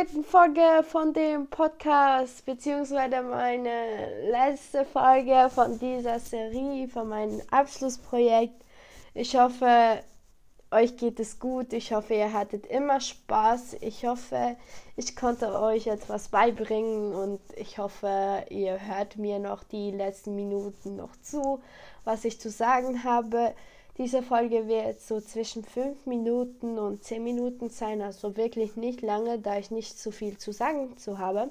vierten Folge von dem Podcast, beziehungsweise meine letzte Folge von dieser Serie, von meinem Abschlussprojekt. Ich hoffe, euch geht es gut. Ich hoffe, ihr hattet immer Spaß. Ich hoffe, ich konnte euch etwas beibringen und ich hoffe, ihr hört mir noch die letzten Minuten noch zu, was ich zu sagen habe. Diese Folge wird so zwischen 5 Minuten und 10 Minuten sein, also wirklich nicht lange, da ich nicht zu viel zu sagen zu habe,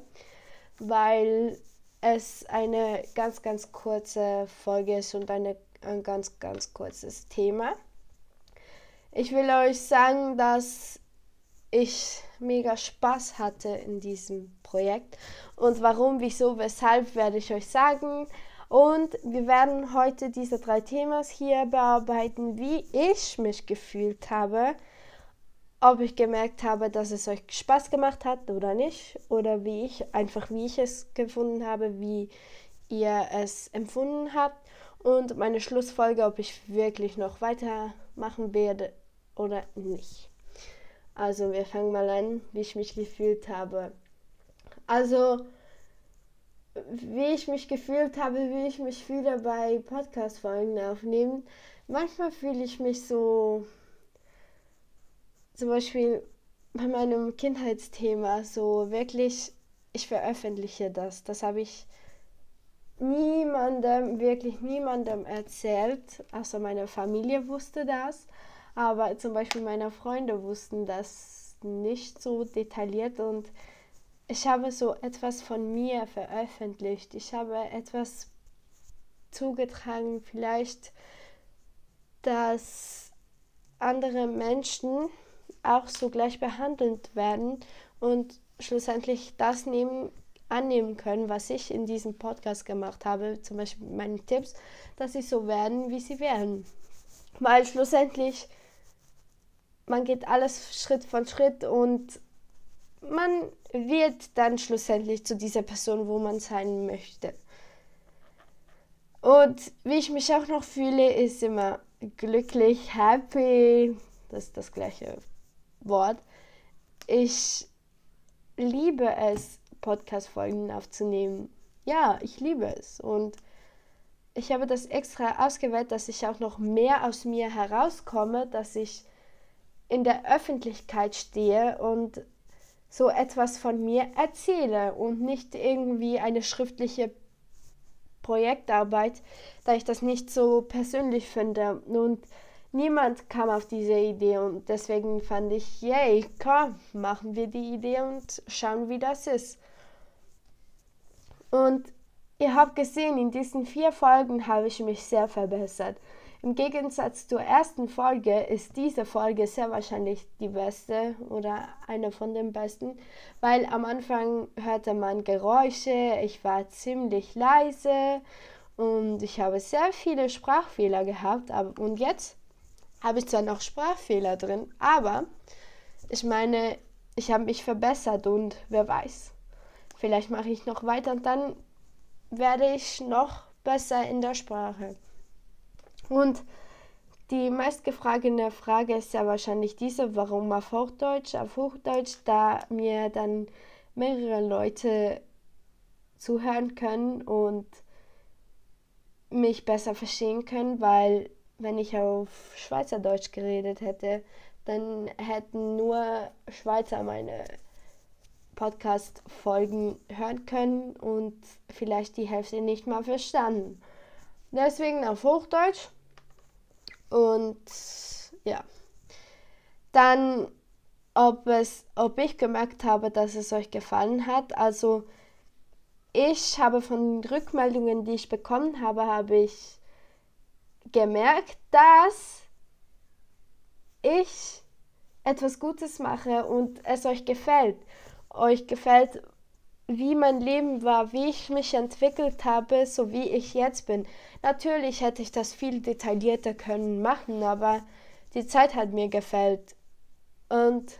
weil es eine ganz, ganz kurze Folge ist und eine, ein ganz, ganz kurzes Thema. Ich will euch sagen, dass ich mega Spaß hatte in diesem Projekt und warum, wieso, weshalb werde ich euch sagen. Und wir werden heute diese drei Themen hier bearbeiten, wie ich mich gefühlt habe, ob ich gemerkt habe, dass es euch Spaß gemacht hat oder nicht, oder wie ich einfach wie ich es gefunden habe, wie ihr es empfunden habt und meine Schlussfolge, ob ich wirklich noch weitermachen werde oder nicht. Also wir fangen mal an, wie ich mich gefühlt habe. Also wie ich mich gefühlt habe, wie ich mich fühle bei Podcast-Folgen aufnehmen. Manchmal fühle ich mich so, zum Beispiel bei meinem Kindheitsthema, so wirklich, ich veröffentliche das. Das habe ich niemandem, wirklich niemandem erzählt, außer meine Familie wusste das. Aber zum Beispiel meine Freunde wussten das nicht so detailliert und ich habe so etwas von mir veröffentlicht. Ich habe etwas zugetragen, vielleicht, dass andere Menschen auch so gleich behandelt werden und schlussendlich das nehmen, annehmen können, was ich in diesem Podcast gemacht habe, zum Beispiel meine Tipps, dass sie so werden, wie sie werden. Weil schlussendlich, man geht alles Schritt von Schritt und man wird dann schlussendlich zu dieser Person, wo man sein möchte. Und wie ich mich auch noch fühle, ist immer glücklich, happy, das ist das gleiche Wort. Ich liebe es, Podcast-Folgen aufzunehmen. Ja, ich liebe es. Und ich habe das extra ausgewählt, dass ich auch noch mehr aus mir herauskomme, dass ich in der Öffentlichkeit stehe und so etwas von mir erzähle und nicht irgendwie eine schriftliche Projektarbeit, da ich das nicht so persönlich finde. Und niemand kam auf diese Idee und deswegen fand ich, yay, komm, machen wir die Idee und schauen, wie das ist. Und ihr habt gesehen, in diesen vier Folgen habe ich mich sehr verbessert. Im Gegensatz zur ersten Folge ist diese Folge sehr wahrscheinlich die beste oder eine von den besten, weil am Anfang hörte man Geräusche, ich war ziemlich leise und ich habe sehr viele Sprachfehler gehabt. Und jetzt habe ich zwar noch Sprachfehler drin, aber ich meine, ich habe mich verbessert und wer weiß, vielleicht mache ich noch weiter und dann werde ich noch besser in der Sprache. Und die meistgefragte Frage ist ja wahrscheinlich diese, warum auf Hochdeutsch? Auf Hochdeutsch, da mir dann mehrere Leute zuhören können und mich besser verstehen können, weil wenn ich auf Schweizerdeutsch geredet hätte, dann hätten nur Schweizer meine Podcast-Folgen hören können und vielleicht die Hälfte nicht mal verstanden. Deswegen auf Hochdeutsch und ja. Dann, ob, es, ob ich gemerkt habe, dass es euch gefallen hat. Also ich habe von den Rückmeldungen, die ich bekommen habe, habe ich gemerkt, dass ich etwas Gutes mache und es euch gefällt. Euch gefällt, wie mein Leben war, wie ich mich entwickelt habe, so wie ich jetzt bin. Natürlich hätte ich das viel detaillierter können machen, aber die Zeit hat mir gefällt. Und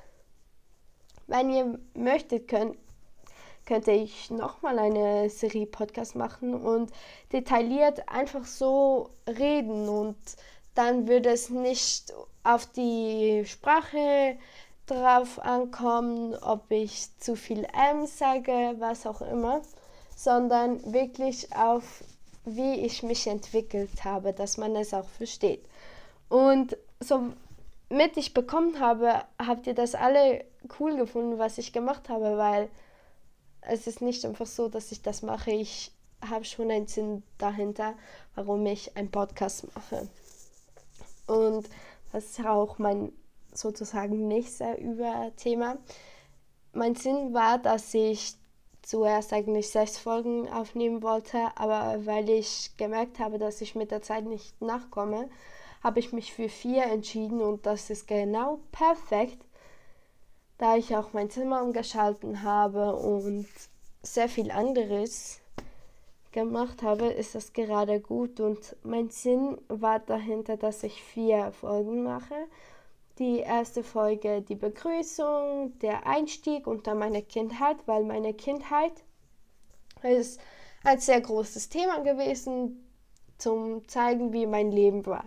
wenn ihr möchtet, könnt, könnte ich nochmal eine Serie Podcast machen und detailliert einfach so reden und dann würde es nicht auf die Sprache drauf ankommen, ob ich zu viel M sage, was auch immer, sondern wirklich auf, wie ich mich entwickelt habe, dass man es auch versteht. Und so mit ich bekommen habe, habt ihr das alle cool gefunden, was ich gemacht habe, weil es ist nicht einfach so, dass ich das mache. Ich habe schon einen Sinn dahinter, warum ich einen Podcast mache. Und das ist auch mein sozusagen nächster Überthema. Mein Sinn war, dass ich zuerst eigentlich sechs Folgen aufnehmen wollte, aber weil ich gemerkt habe, dass ich mit der Zeit nicht nachkomme, habe ich mich für vier entschieden und das ist genau perfekt, da ich auch mein Zimmer umgeschalten habe und sehr viel anderes gemacht habe, ist das gerade gut und mein Sinn war dahinter, dass ich vier Folgen mache. Die erste Folge die Begrüßung, der Einstieg unter meine Kindheit, weil meine Kindheit ist ein sehr großes Thema gewesen, zum zeigen, wie mein Leben war.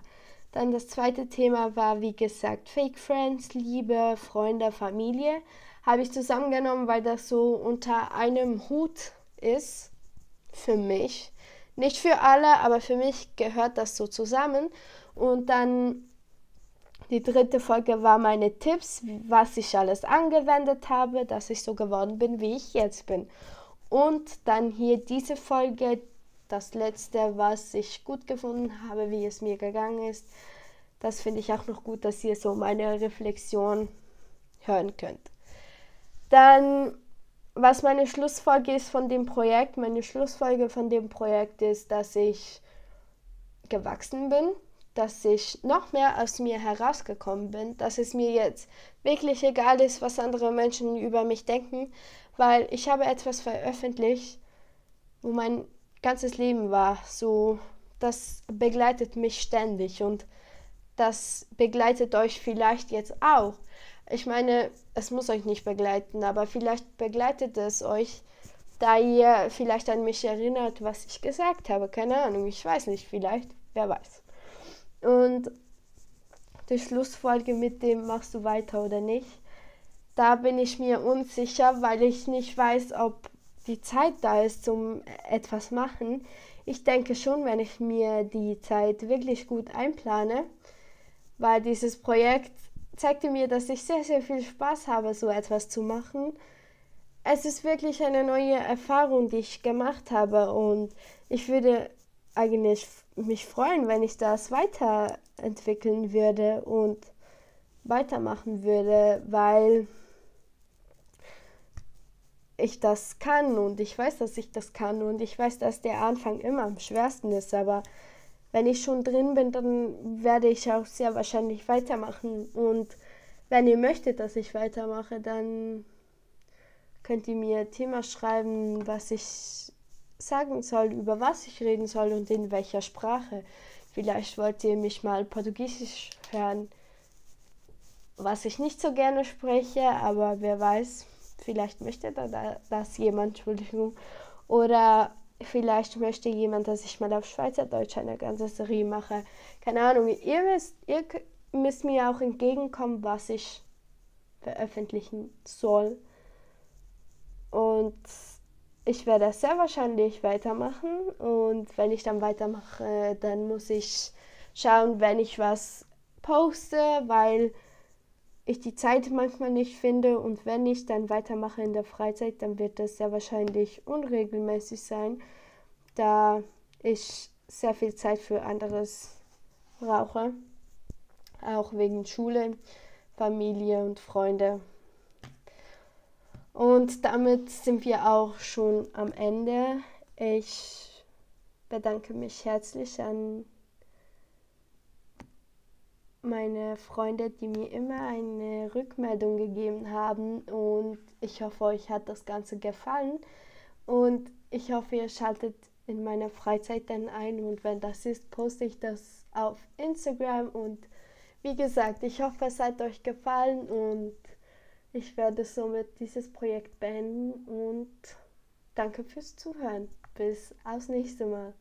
Dann das zweite Thema war, wie gesagt, Fake Friends, Liebe, Freunde, Familie. Habe ich zusammengenommen, weil das so unter einem Hut ist für mich. Nicht für alle, aber für mich gehört das so zusammen. Und dann die dritte Folge war meine Tipps, was ich alles angewendet habe, dass ich so geworden bin, wie ich jetzt bin. Und dann hier diese Folge, das letzte, was ich gut gefunden habe, wie es mir gegangen ist. Das finde ich auch noch gut, dass ihr so meine Reflexion hören könnt. Dann, was meine Schlussfolge ist von dem Projekt, meine Schlussfolge von dem Projekt ist, dass ich gewachsen bin, dass ich noch mehr aus mir herausgekommen bin, dass es mir jetzt wirklich egal ist, was andere Menschen über mich denken, weil ich habe etwas veröffentlicht, wo mein ganzes Leben war. So, das begleitet mich ständig und das begleitet euch vielleicht jetzt auch. Ich meine, es muss euch nicht begleiten, aber vielleicht begleitet es euch, da ihr vielleicht an mich erinnert, was ich gesagt habe. Keine Ahnung, ich weiß nicht, vielleicht, wer weiß. Und die Schlussfolge mit dem machst du weiter oder nicht, da bin ich mir unsicher, weil ich nicht weiß, ob die Zeit da ist zum etwas machen. Ich denke schon, wenn ich mir die Zeit wirklich gut einplane, weil dieses Projekt zeigte mir, dass ich sehr, sehr viel Spaß habe, so etwas zu machen. Es ist wirklich eine neue Erfahrung, die ich gemacht habe und ich würde eigentlich mich freuen, wenn ich das weiterentwickeln würde und weitermachen würde, weil ich das kann und ich weiß, dass ich das kann und ich weiß, dass der Anfang immer am schwersten ist, aber wenn ich schon drin bin, dann werde ich auch sehr wahrscheinlich weitermachen und wenn ihr möchtet, dass ich weitermache, dann könnt ihr mir Thema schreiben, was ich sagen soll, über was ich reden soll und in welcher Sprache. Vielleicht wollt ihr mich mal Portugiesisch hören, was ich nicht so gerne spreche, aber wer weiß, vielleicht möchte da das jemand, Entschuldigung. Oder vielleicht möchte jemand, dass ich mal auf Schweizerdeutsch eine ganze Serie mache. Keine Ahnung, ihr müsst, ihr müsst mir auch entgegenkommen, was ich veröffentlichen soll. Und ich werde sehr wahrscheinlich weitermachen und wenn ich dann weitermache, dann muss ich schauen, wenn ich was poste, weil ich die Zeit manchmal nicht finde und wenn ich dann weitermache in der Freizeit, dann wird das sehr wahrscheinlich unregelmäßig sein, da ich sehr viel Zeit für anderes brauche, auch wegen Schule, Familie und Freunde. Und damit sind wir auch schon am Ende. Ich bedanke mich herzlich an meine Freunde, die mir immer eine Rückmeldung gegeben haben. Und ich hoffe, euch hat das Ganze gefallen. Und ich hoffe, ihr schaltet in meiner Freizeit dann ein. Und wenn das ist, poste ich das auf Instagram. Und wie gesagt, ich hoffe, es hat euch gefallen. Und ich werde somit dieses Projekt beenden und danke fürs Zuhören. Bis aufs nächste Mal.